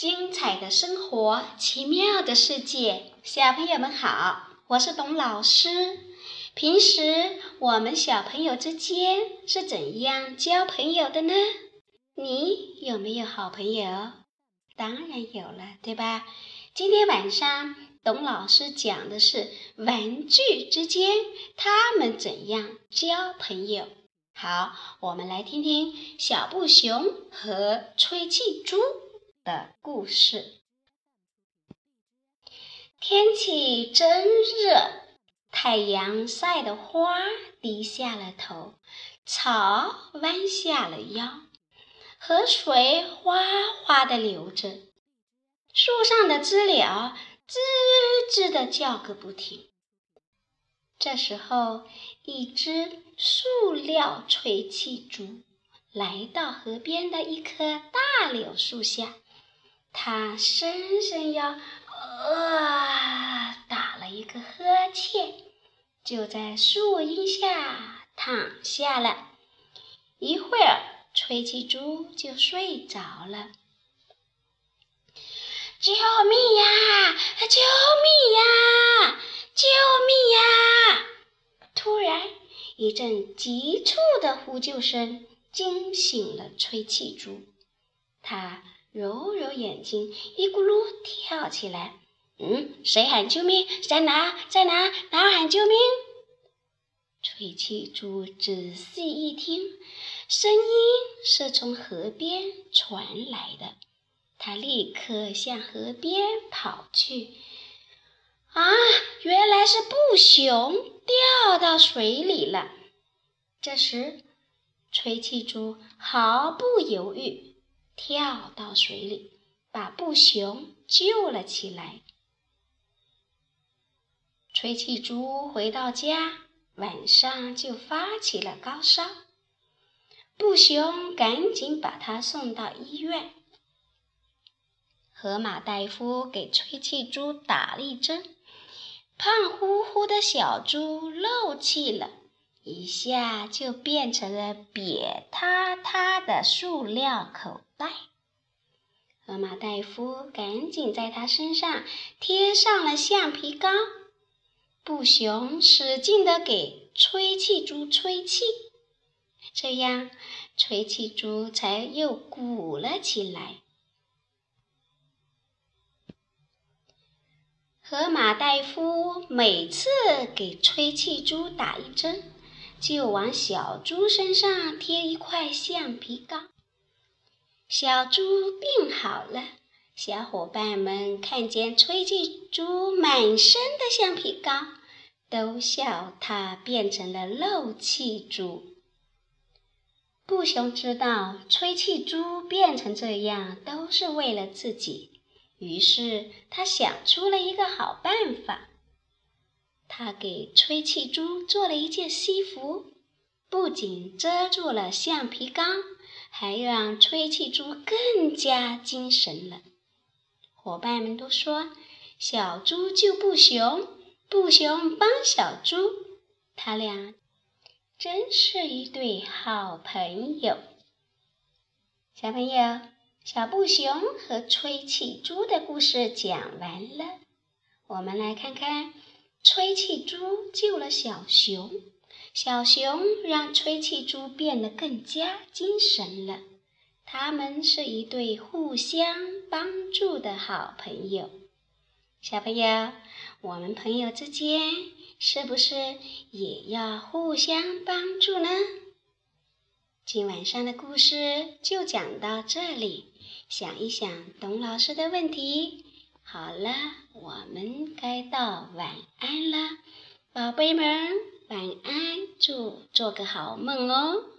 精彩的生活，奇妙的世界。小朋友们好，我是董老师。平时我们小朋友之间是怎样交朋友的呢？你有没有好朋友？当然有了，对吧？今天晚上董老师讲的是玩具之间他们怎样交朋友。好，我们来听听小布熊和吹气猪。的故事。天气真热，太阳晒得花低下了头，草弯下了腰，河水哗哗地流着，树上的知了吱吱地叫个不停。这时候，一只塑料吹气竹来到河边的一棵大柳树下。他伸伸腰，啊，打了一个呵欠，就在树荫下躺下了。一会儿，吹气猪就睡着了。救命呀！救命呀！救命呀！突然，一阵急促的呼救声惊醒了吹气猪，他。揉揉眼睛，一咕噜跳起来。嗯，谁喊救命？在哪？在哪？哪喊救命？吹气猪仔细一听，声音是从河边传来的。他立刻向河边跑去。啊，原来是布熊掉到水里了。这时，吹气猪毫不犹豫。跳到水里，把布熊救了起来。吹气猪回到家，晚上就发起了高烧。布熊赶紧把它送到医院。河马大夫给吹气猪打了一针，胖乎乎的小猪漏气了。一下就变成了瘪塌塌的塑料口袋。河马大夫赶紧在他身上贴上了橡皮膏。布熊使劲地给吹气猪吹气，这样吹气猪才又鼓了起来。河马大夫每次给吹气猪打一针。就往小猪身上贴一块橡皮膏，小猪病好了。小伙伴们看见吹气猪满身的橡皮膏，都笑它变成了漏气猪。布熊知道吹气猪变成这样都是为了自己，于是他想出了一个好办法。他给吹气猪做了一件西服，不仅遮住了橡皮膏，还让吹气猪更加精神了。伙伴们都说：“小猪救布熊，布熊帮小猪，他俩真是一对好朋友。”小朋友，小布熊和吹气猪的故事讲完了，我们来看看。吹气猪救了小熊，小熊让吹气猪变得更加精神了。他们是一对互相帮助的好朋友。小朋友，我们朋友之间是不是也要互相帮助呢？今晚上的故事就讲到这里。想一想董老师的问题。好了，我们该到晚安了，宝贝们，晚安，祝做个好梦哦。